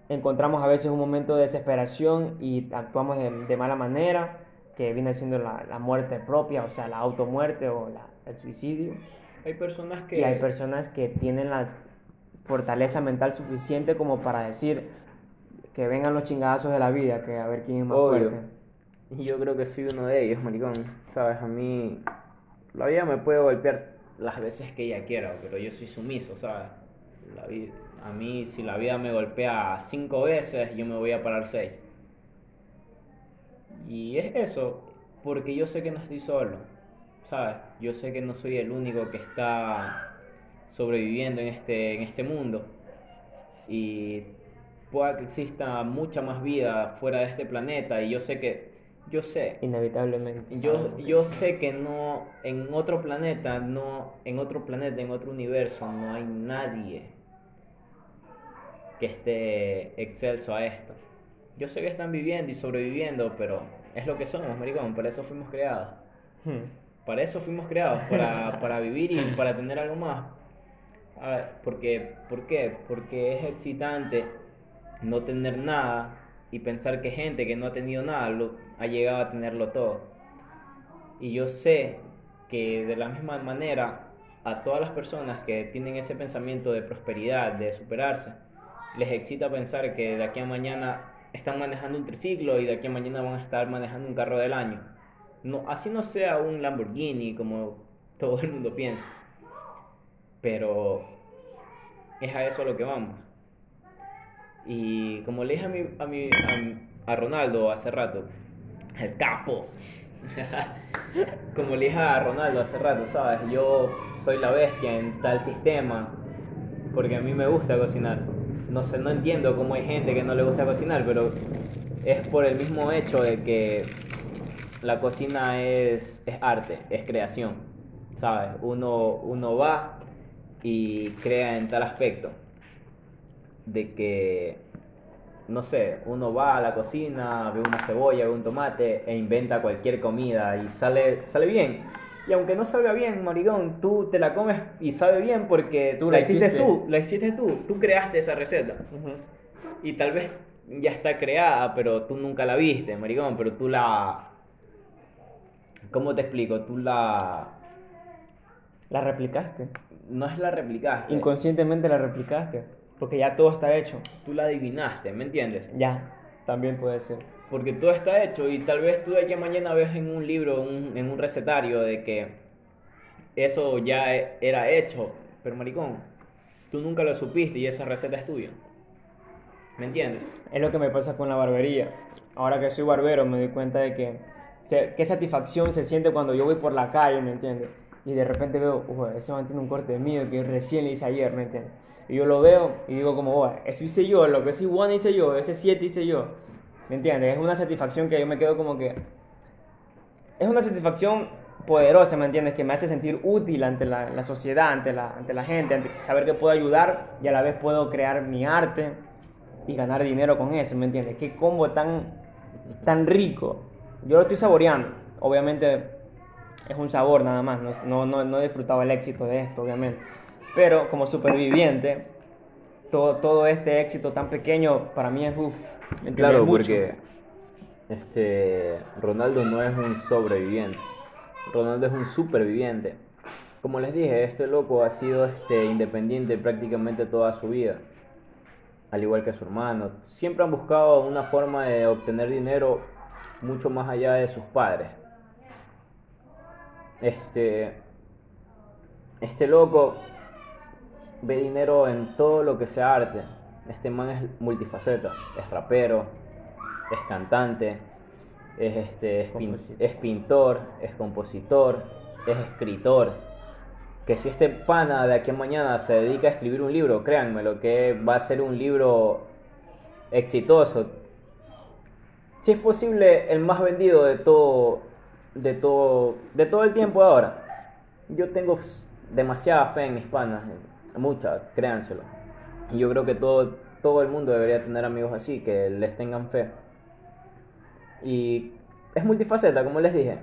[SPEAKER 2] encontramos a veces un momento de desesperación y actuamos de, de mala manera, que viene siendo la, la muerte propia, o sea, la automuerte o la- el suicidio.
[SPEAKER 1] Hay personas que
[SPEAKER 2] Y hay personas que tienen la fortaleza mental suficiente como para decir que vengan los chingadazos de la vida, que a ver quién es más
[SPEAKER 1] Obvio.
[SPEAKER 2] fuerte.
[SPEAKER 1] Y yo creo que soy uno de ellos, maricón. Sabes, a mí la vida me puede golpear las veces que ella quiera, pero yo soy sumiso, ¿sabes? La vi- a mí si la vida me golpea cinco veces, yo me voy a parar seis. Y es eso, porque yo sé que no estoy solo, ¿sabes? Yo sé que no soy el único que está sobreviviendo en este, en este mundo. Y pueda que exista mucha más vida fuera de este planeta y yo sé que yo sé
[SPEAKER 2] Inevitablemente.
[SPEAKER 1] yo, yo sé que no en otro planeta no en otro planeta en otro universo no hay nadie que esté excelso a esto yo sé que están viviendo y sobreviviendo pero es lo que somos maricón para eso fuimos creados
[SPEAKER 2] Hmm.
[SPEAKER 1] para eso fuimos creados, para, [LAUGHS] para vivir y para tener algo más. A ver, porque, ¿Por qué? Porque es excitante no tener nada y pensar que gente que no ha tenido nada lo, ha llegado a tenerlo todo. Y yo sé que de la misma manera a todas las personas que tienen ese pensamiento de prosperidad, de superarse, les excita pensar que de aquí a mañana están manejando un triciclo y de aquí a mañana van a estar manejando un carro del año. No, así no sea un Lamborghini como [LAUGHS] todo el mundo piensa. Pero es a eso a lo que vamos. Y como le dije a, mi, a, mi, a, Ronaldo hace rato, el capo. [LAUGHS] como le dije a Ronaldo hace rato, ¿sabes? Yo soy la bestia en tal sistema porque a mí me gusta cocinar. No sé, no entiendo cómo hay gente que no le gusta cocinar, pero es por el mismo hecho de que la cocina es, es arte, es creación, ¿sabes? Uno, uno va y crea en tal aspecto de que, no sé, uno va a la cocina, ve una cebolla, ve un tomate e inventa cualquier comida y sale, sale bien. Y aunque no salga bien, marigón, tú te la comes y sabe bien porque
[SPEAKER 2] Tú
[SPEAKER 1] la
[SPEAKER 2] la
[SPEAKER 1] hiciste tú, la hiciste tú, tú creaste esa receta. Y tal vez ya está creada, pero tú nunca la viste, maricón, pero tú la... ¿Cómo te explico? Tú la...
[SPEAKER 2] La replicaste.
[SPEAKER 1] No es la replicaste,
[SPEAKER 2] Inconscientemente la replicaste. Porque ya todo está hecho.
[SPEAKER 1] tú la adivinaste, ¿me entiendes?
[SPEAKER 2] Ya. También puede ser.
[SPEAKER 1] Porque todo está hecho y tal vez tú de aquí a mañana ves en un libro, un- en un recetario de que eso ya e- era hecho, pero maricón, tú nunca lo supiste y esa receta es tuya. ¿Me entiendes?
[SPEAKER 2] Es lo que me pasa con la barbería. Ahora que soy barbero me doy cuenta de que se- qué satisfacción se siente cuando yo voy por la calle, ¿me entiendes? Y de repente veo, "Uy, ese man tiene un corte mío que recién le hice ayer, ¿me entiendes? Y yo lo veo y digo como, "Uy, eso hice yo, lo que ese one hice yo, ese 7 hice yo. ¿Me entiendes? Es una satisfacción que yo me quedo como que... Es una satisfacción poderosa, ¿me entiendes? Que me hace sentir útil ante la, la sociedad, ante la, ante la gente, ante saber que puedo ayudar y a la vez puedo crear mi arte y ganar dinero con eso, ¿me entiendes? Qué combo tan, tan rico. Yo lo estoy saboreando. Obviamente es un sabor nada más, no, no, no, he disfrutado el éxito de esto, obviamente. Pero como superviviente, todo, todo este éxito tan pequeño para mí es, uff, ¿me entiendes?
[SPEAKER 1] Claro,
[SPEAKER 2] mucho.
[SPEAKER 1] porque este Ronaldo no es un sobreviviente. Ronaldo es un superviviente. Como les dije, este loco ha sido este independiente prácticamente toda su vida. Al igual que su hermano. Siempre han buscado una forma de obtener dinero mucho más allá de sus padres. Este, este loco ve dinero en todo lo que sea arte. Este man es multifaceta, es rapero, es cantante, es, este, es, pin- es pintor, es compositor, es escritor. Que si este pana de aquí a mañana se dedica a escribir un libro, créanme, lo que va a ser un libro exitoso. Si es posible, el más vendido de todo, de todo, de todo el tiempo ahora. Yo tengo demasiada fe en mis panas, mucha, créanselo. Y yo creo que todo, todo el mundo debería tener amigos así, que les tengan fe. Y es multifaceta, como les dije.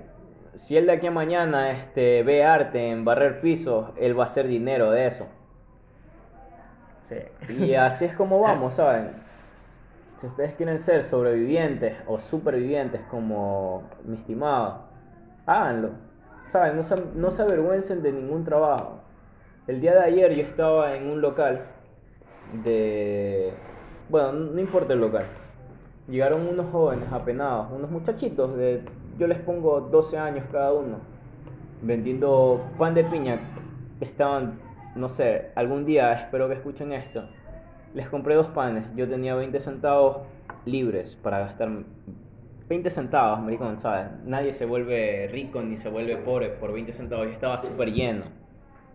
[SPEAKER 1] Si él de aquí a mañana este, ve arte en barrer pisos, él va a hacer dinero de eso.
[SPEAKER 2] Sí.
[SPEAKER 1] Y así es como vamos, [LAUGHS] ¿saben? Si ustedes quieren ser sobrevivientes o supervivientes como mi estimado, háganlo. ¿Saben? No se, no se avergüencen de ningún trabajo. El día de ayer yo estaba en un local de... Bueno, no importa el local. Llegaron unos jóvenes apenados, unos muchachitos de... Yo les pongo 12 años cada uno, vendiendo pan de piña. Estaban, no sé, algún día espero que escuchen esto. Les compré dos panes, yo tenía 20 centavos libres para gastar 20 centavos, maricón, ¿sabes? Nadie se vuelve rico ni se vuelve pobre por 20 centavos. Yo estaba súper lleno.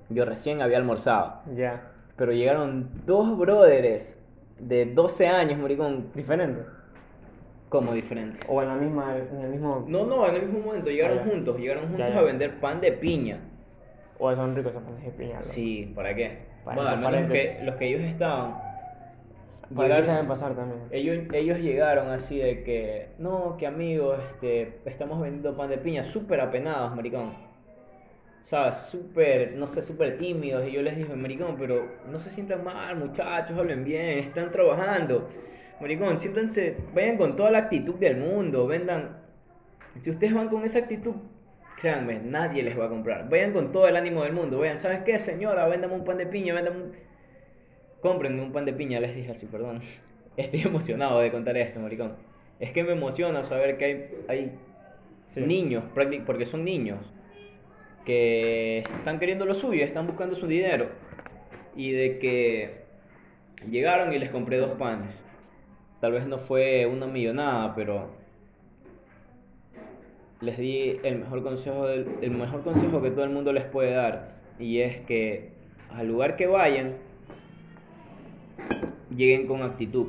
[SPEAKER 1] Yo recién había almorzado.
[SPEAKER 2] Ya.
[SPEAKER 1] Pero llegaron dos brothers de 12 años, maricón,
[SPEAKER 2] Diferente.
[SPEAKER 1] como diferentes.
[SPEAKER 2] O en la misma, en el mismo.
[SPEAKER 1] No, no, en el mismo momento llegaron
[SPEAKER 2] Ah,
[SPEAKER 1] juntos, llegaron juntos a vender pan de piña.
[SPEAKER 2] O son ricos esos panes de piña. loco.
[SPEAKER 1] Sí, ¿para qué?
[SPEAKER 2] Para
[SPEAKER 1] bueno, al menos que, los que ellos estaban.
[SPEAKER 2] Para
[SPEAKER 1] llegaron-
[SPEAKER 2] qué saben pasar también.
[SPEAKER 1] ellos, ellos llegaron así de que, no, que amigos, este, estamos vendiendo pan de piña, súper apenados, maricón. ¿Sabes? Súper, no sé, súper tímidos. Y yo les dije, maricón, pero no se sientan mal, muchachos, hablen bien, están trabajando. Maricón, siéntanse, vayan con toda la actitud del mundo, vendan. Si ustedes van con esa actitud, créanme, nadie les va a comprar. Vayan con todo el ánimo del mundo, vayan, ¿sabes qué, señora? Véndame un pan de piña, véndame un... Cómprenme un pan de piña, les dije así, perdón. [LAUGHS] Estoy emocionado de contar esto, maricón. Es que me emociona saber que hay, hay
[SPEAKER 2] Sí.
[SPEAKER 1] niños, porque son niños, que están queriendo lo suyo, están buscando su dinero. Y de que llegaron y les compré dos panes. Tal vez no fue una millonada, pero les di el mejor consejo del- el mejor consejo que todo el mundo les puede dar y es que al lugar que vayan lleguen con actitud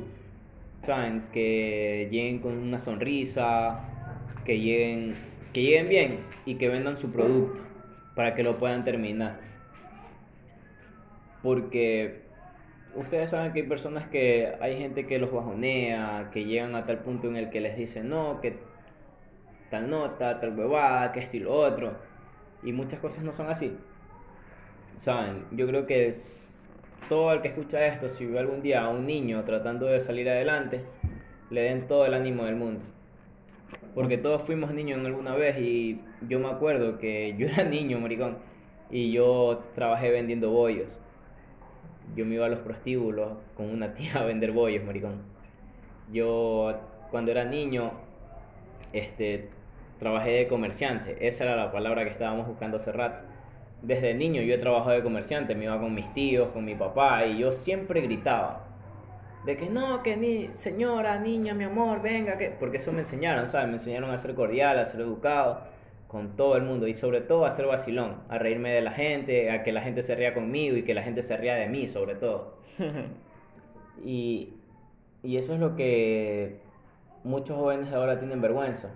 [SPEAKER 1] saben que lleguen con una sonrisa que lleguen que lleguen bien y que vendan su producto para que lo puedan terminar porque ustedes saben que hay personas que hay gente que los bajonea que llegan a tal punto en el que les dicen no que tal nota, tal huevada, que esto y lo otro. Y muchas cosas no son así. Saben, yo creo que todo el que escucha esto, si ve algún día a un niño tratando de salir adelante, le den todo el ánimo del mundo. Porque todos fuimos niños en alguna vez y yo me acuerdo que [LAUGHS] yo era niño, maricón, y yo trabajé vendiendo bollos. Yo me iba a los prostíbulos con una tía a vender bollos, maricón. Yo cuando era niño este, trabajé de comerciante. Esa era la palabra que estábamos buscando hace rato. Desde niño yo he trabajado de comerciante, me iba con mis tíos, con mi papá, y yo siempre gritaba. De que no, que ni, señora, niña, mi amor, venga, que. Porque eso me enseñaron, ¿sabes? Me enseñaron a ser cordial, a ser educado con todo el mundo y sobre todo a ser vacilón, a reírme de la gente, a que la gente se ría conmigo y que la gente se ría de mí, sobre todo. [LAUGHS] Y, y eso es lo que muchos jóvenes de ahora tienen vergüenza.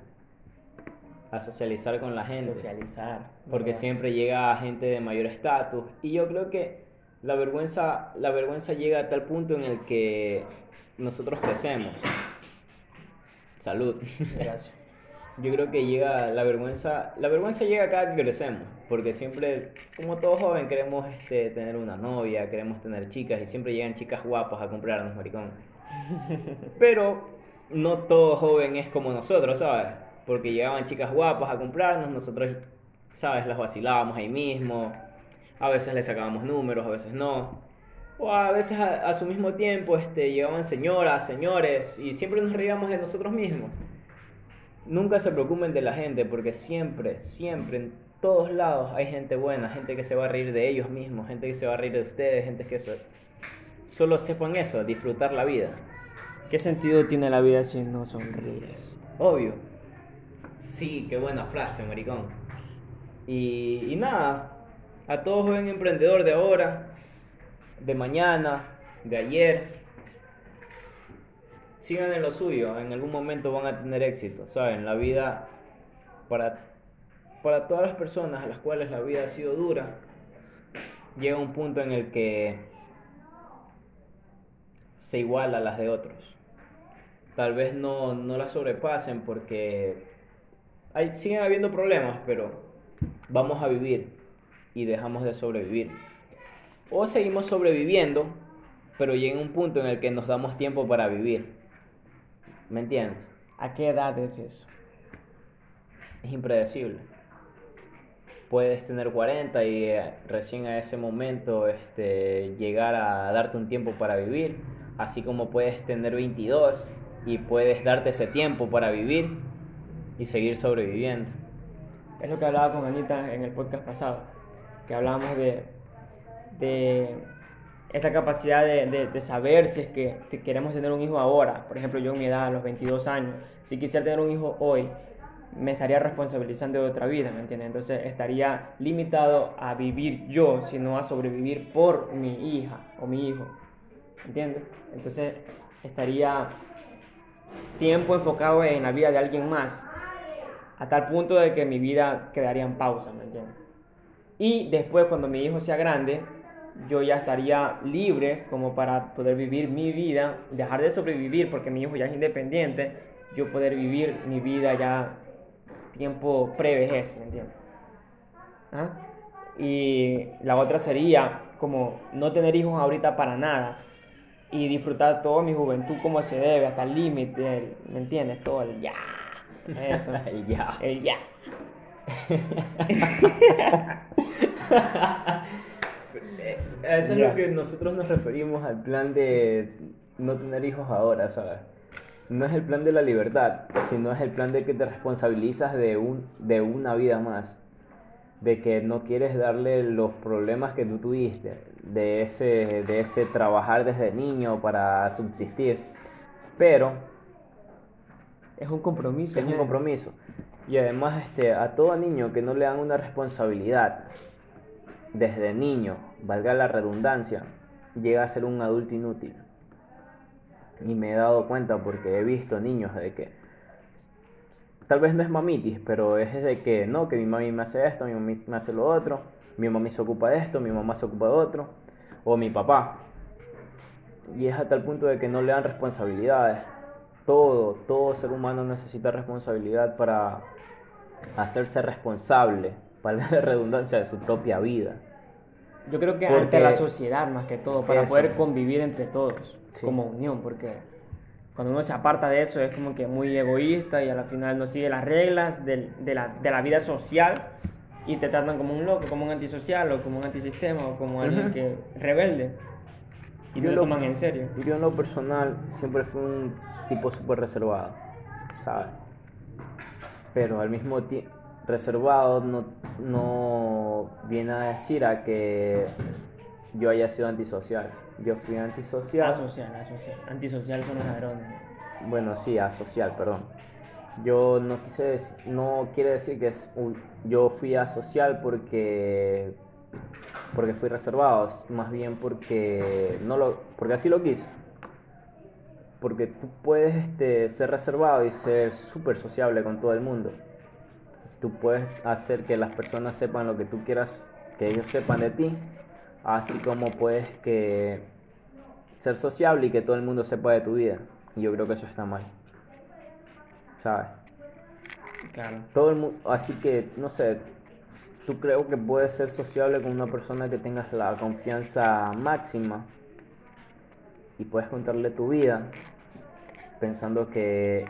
[SPEAKER 1] A socializar con la gente.
[SPEAKER 2] Socializar.
[SPEAKER 1] Porque
[SPEAKER 2] ¿verdad?
[SPEAKER 1] siempre llega gente de mayor estatus. Y yo creo que la vergüenza, la vergüenza llega a tal punto en el que nosotros crecemos. Salud.
[SPEAKER 2] Gracias. [LAUGHS]
[SPEAKER 1] Yo creo que llega la vergüenza, la vergüenza llega cada que crecemos, porque siempre, como todo joven, queremos este, tener una novia, queremos tener chicas y siempre llegan chicas guapas a comprarnos, maricón. [LAUGHS] Pero no todo joven es como nosotros, ¿sabes? Porque llegaban chicas guapas a comprarnos, nosotros, ¿sabes? Las vacilábamos ahí mismo, a veces le sacábamos números, a veces no. O a veces a, a su mismo tiempo este, llegaban señoras, señores, y siempre nos reíamos de nosotros mismos. Nunca se preocupen de la gente porque siempre, siempre, en todos lados hay gente buena, gente que se va a reír de ellos mismos, gente que se va a reír de ustedes, gente que so- solo sepan eso, disfrutar la vida.
[SPEAKER 2] ¿Qué sentido tiene la vida si no sonríes?
[SPEAKER 1] Obvio. Sí, qué buena frase, maricón. Y, y nada, a todo joven emprendedor de ahora, de mañana, de ayer, sigan en lo suyo, en algún momento van a tener éxito, ¿saben? La vida, para, para todas las personas a las cuales la vida ha sido dura, llega un punto en el que se iguala a las de otros tal vez no, no la sobrepasen porque hay, siguen habiendo problemas, pero vamos a vivir y dejamos de sobrevivir. O seguimos sobreviviendo, pero llega un punto en el que nos damos tiempo para vivir. ¿Me entiendes?
[SPEAKER 2] ¿A qué edad es eso?
[SPEAKER 1] Es impredecible. Puedes tener 40 y eh, recién a ese momento este, llegar a darte un tiempo para vivir, así como puedes tener 22 y puedes darte ese tiempo para vivir y seguir sobreviviendo.
[SPEAKER 2] Es lo que hablaba con Anita en el podcast pasado, que hablábamos de, de esta capacidad de, de- de saber si es que, que queremos tener un hijo ahora. Por ejemplo, yo en mi edad, a los 22 años, si quisiera tener un hijo hoy, me estaría responsabilizando de otra vida, ¿me entiendes? Entonces estaría limitado a vivir yo, sino a sobrevivir por mi hija o mi hijo, ¿entiendes? Entonces estaría tiempo enfocado en la vida de alguien más, a tal punto de que mi vida quedaría en pausa, ¿me entiendes? Y después, cuando mi hijo sea grande, yo ya estaría libre como para poder vivir mi vida, dejar de sobrevivir porque mi hijo ya es independiente, yo poder vivir mi vida ya tiempo prevejez, ¿me entiendes? ¿Ah? Y la otra sería como no tener hijos ahorita para nada y disfrutar toda mi juventud como se debe, hasta el límite, ¿me entiendes? Todo el ya. Eso. [LAUGHS]
[SPEAKER 1] El ya.
[SPEAKER 2] El ya.
[SPEAKER 1] A eso es
[SPEAKER 2] Ya.
[SPEAKER 1] lo que nosotros nos referimos al plan de no tener hijos ahora, ¿sabes? No es el plan de la libertad, sino es el plan de que te responsabilizas de, un, de una vida más. De que no quieres darle los problemas que tú tuviste, de ese, de ese trabajar desde niño para subsistir. Pero
[SPEAKER 2] Es un compromiso.
[SPEAKER 1] es un compromiso. Y además, este, a todo niño que no le dan una responsabilidad desde niño, valga la redundancia, llega a ser un adulto inútil. Y me he dado cuenta porque he visto niños de que tal vez no es mamitis, pero es de que no, que mi mami me hace esto, mi mami me hace lo otro, mi mami se ocupa de esto, mi mamá se ocupa de otro, o mi papá. Y es a tal punto de que no le dan responsabilidades. Todo, todo ser humano necesita responsabilidad para hacerse responsable, valga la redundancia, de su propia vida.
[SPEAKER 2] Yo creo que
[SPEAKER 1] Porque-
[SPEAKER 2] ante la sociedad más que todo, para
[SPEAKER 1] Eso.
[SPEAKER 2] poder convivir entre todos
[SPEAKER 1] Sí.
[SPEAKER 2] como unión, porque cuando uno se aparta de eso es como que muy egoísta y a la final no sigue las reglas de, la, de la vida social y te tratan como un loco, como un antisocial o como un antisistema o como alguien que rebelde y no
[SPEAKER 1] Yo
[SPEAKER 2] lo
[SPEAKER 1] lo-
[SPEAKER 2] toman en serio.
[SPEAKER 1] Yo en lo personal siempre fui un tipo súper reservado, ¿sabes? Pero al mismo tiempo, reservado no, no viene a decir a que yo haya sido antisocial. Yo fui antisocial.
[SPEAKER 2] Asocial, asocial. Antisocial son los ladrones.
[SPEAKER 1] Bueno, sí, asocial, perdón. Yo no quise dec- no quiere decir que es un- yo fui asocial porque porque fui reservado, más bien porque no lo porque así lo quise. Porque tú puedes este, ser reservado y ser súper sociable con todo el mundo. Tú puedes hacer que las personas sepan lo que tú quieras que ellos sepan de ti, así como puedes que ser sociable y que todo el mundo sepa de tu vida. Y yo creo que eso está mal. ¿Sabes?
[SPEAKER 2] Claro.
[SPEAKER 1] Todo el mundo, así que, no sé, tú creo que puedes ser sociable con una persona que tengas la confianza máxima y puedes contarle tu vida pensando que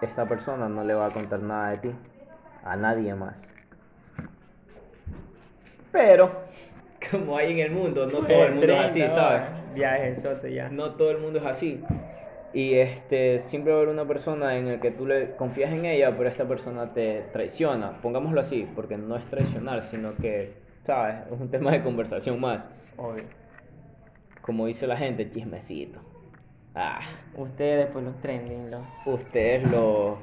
[SPEAKER 1] esta persona no le va a contar nada de ti a nadie más. Pero, como hay en el mundo, no todo el mundo es así,
[SPEAKER 2] 30
[SPEAKER 1] ¿sabes?
[SPEAKER 2] horas, Viaje, sote ya.
[SPEAKER 1] No todo el mundo es así. Y este, siempre va a haber una persona en la que tú le confías en ella, pero esta persona te traiciona. Pongámoslo así, porque no es traicionar, sino que, ¿sabes? Es un tema de conversación más.
[SPEAKER 2] Obvio.
[SPEAKER 1] Como dice la gente, chismecito. Ah,
[SPEAKER 2] Ustedes, pues los trending, los...
[SPEAKER 1] ustedes los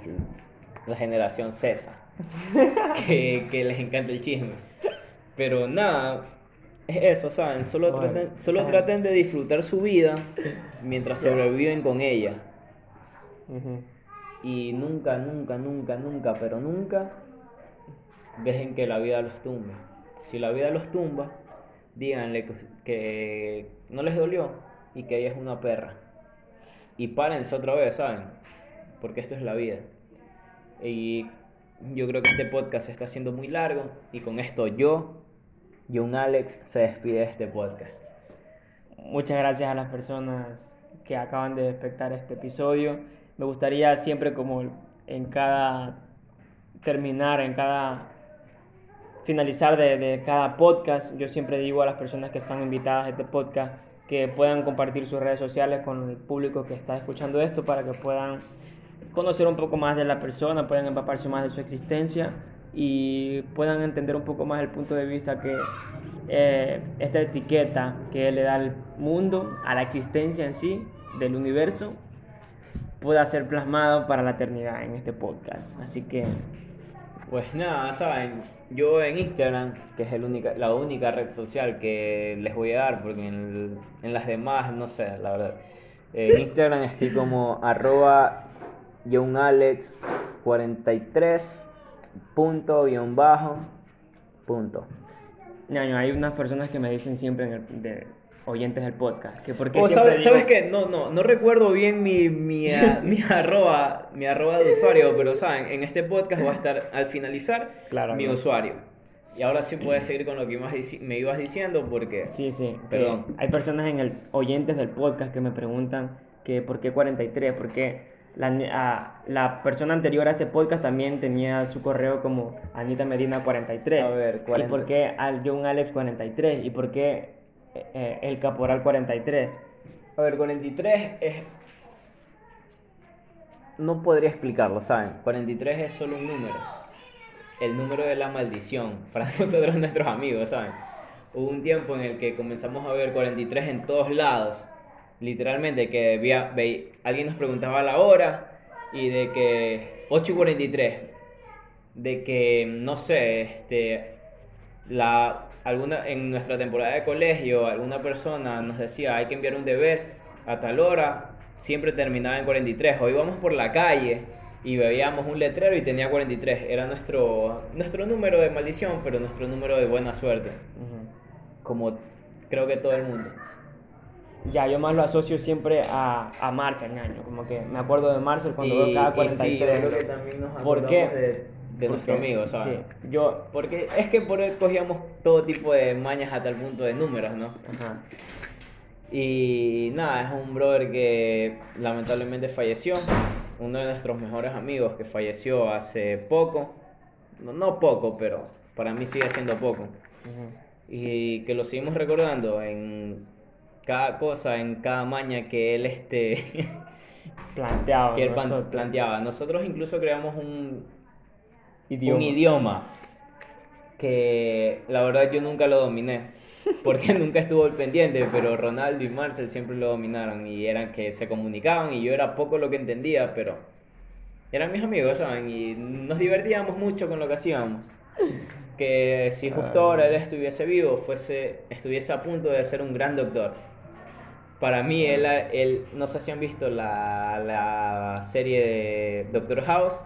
[SPEAKER 1] la generación Z, [LAUGHS] que, que les encanta el chisme. Pero nada, es eso, ¿saben? Solo,
[SPEAKER 2] Bueno,
[SPEAKER 1] traten, solo traten de disfrutar su vida mientras sobreviven con ella. Y nunca, nunca, nunca, nunca, pero nunca dejen que la vida los tumbe. Si la vida los tumba, díganle que, que no les dolió y que ella es una perra. Y párense otra vez, ¿saben? Porque esto es la vida. Y yo creo que este podcast se está haciendo muy largo y con esto yo, John Alex, se despide de este podcast.
[SPEAKER 2] Muchas gracias a las personas que acaban de espectar este episodio. Me gustaría siempre como en cada terminar, en cada finalizar de, de cada podcast, yo siempre digo a las personas que están invitadas a este podcast que puedan compartir sus redes sociales con el público que está escuchando esto para que puedan conocer un poco más de la persona, puedan empaparse más de su existencia y puedan entender un poco más el punto de vista que eh, esta etiqueta que le da al mundo, a la existencia en sí, del universo, pueda ser plasmado para la eternidad en este podcast. Así que
[SPEAKER 1] Pues nada, saben, yo en Instagram, que es el única, la única red social que les voy a dar, porque en, las demás, no sé, la verdad. En Instagram estoy como arroba johnalex43 punto guion bajo punto.
[SPEAKER 2] ñaño, hay unas personas que me dicen siempre en el- de oyentes del podcast que porque
[SPEAKER 1] O
[SPEAKER 2] siempre
[SPEAKER 1] sabes,
[SPEAKER 2] digo-
[SPEAKER 1] ¿sabes qué? No, no, no recuerdo bien mi, mi, [LAUGHS] ah, mi arroba, mi arroba de usuario, pero saben, en este podcast va a estar al finalizar
[SPEAKER 2] Claro,
[SPEAKER 1] mi
[SPEAKER 2] no.
[SPEAKER 1] usuario. Y ahora sí puedes seguir con lo que me ibas diciendo porque...
[SPEAKER 2] Sí, sí. que
[SPEAKER 1] Perdón.
[SPEAKER 2] Hay personas en el oyentes del podcast que me preguntan que por qué 43, porque la, a- la persona anterior a este podcast también tenía su correo como Anita Medina 43.
[SPEAKER 1] A ver,
[SPEAKER 2] ¿Y
[SPEAKER 1] 40.
[SPEAKER 2] por qué al John Alex 43? ¿Y por qué eh, eh, el Caporal 43?
[SPEAKER 1] A ver, 43 es... No podría explicarlo, ¿saben? 43 es solo un número. El número de la maldición para [LAUGHS] nosotros nuestros amigos, ¿saben? Hubo un tiempo en el que comenzamos a ver 43 en todos lados. Literalmente que veía, ve- alguien nos preguntaba la hora y de que 8 y 43. De que, no sé, este, la, alguna, en nuestra temporada de colegio alguna persona nos decía hay que enviar un deber a tal hora, siempre terminaba en 43. O íbamos por la calle y veíamos un letrero y tenía 43. Era nuestro, nuestro número de maldición, pero nuestro número de buena suerte. Como creo que todo el mundo.
[SPEAKER 2] Ya, yo más lo asocio siempre a, a Marcel, ñaño. Como que me acuerdo de Marcel cuando veo cada
[SPEAKER 1] y sí,
[SPEAKER 2] 43.
[SPEAKER 1] yo creo que también nos
[SPEAKER 2] ¿Por qué?
[SPEAKER 1] de, de nuestro amigo, ¿sabes?
[SPEAKER 2] Sí, yo...
[SPEAKER 1] Porque es que por él cogíamos todo tipo de mañas hasta el punto de números, ¿no?
[SPEAKER 2] Ajá.
[SPEAKER 1] Y nada, es un brother que lamentablemente falleció. Uno de nuestros mejores amigos que falleció hace poco. No, no poco, pero para mí sigue siendo poco.
[SPEAKER 2] Ujú.
[SPEAKER 1] Y que lo seguimos recordando en cada cosa, en cada maña que él este, [LAUGHS]
[SPEAKER 2] Planteado.
[SPEAKER 1] que él
[SPEAKER 2] nosotros.
[SPEAKER 1] planteaba. Nosotros incluso creamos un,
[SPEAKER 2] Idioma.
[SPEAKER 1] un idioma que la verdad yo nunca lo dominé. Porque [LAUGHS] nunca estuvo al pendiente, pero Ronaldo y Marcel siempre lo dominaron y eran que se comunicaban y yo era poco lo que entendía, pero eran mis amigos, ¿saben? Y nos divertíamos mucho con lo que hacíamos. Que si justo
[SPEAKER 2] Ah.
[SPEAKER 1] ahora él estuviese vivo, fuese, estuviese a punto de ser un gran doctor. Para mí, él, él no sé si han visto la, la serie de Doctor House.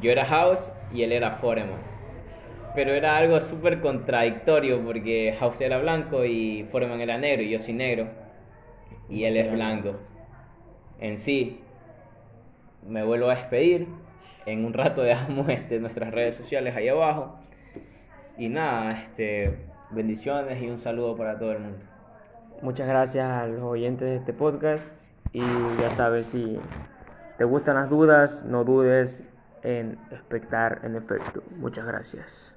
[SPEAKER 1] Yo era House y él era Foreman. Pero era algo súper contradictorio porque House era blanco y Foreman era negro y yo soy negro. Y él es blanco. En sí, me vuelvo a despedir. En un rato [LAUGHS] dejamos este, nuestras redes sociales ahí abajo. Y nada, este, bendiciones y un saludo para todo el mundo.
[SPEAKER 2] Muchas gracias a los oyentes de este podcast. Y ya sabes, si te gustan las dudas, no dudes en espectar en efecto. Muchas gracias.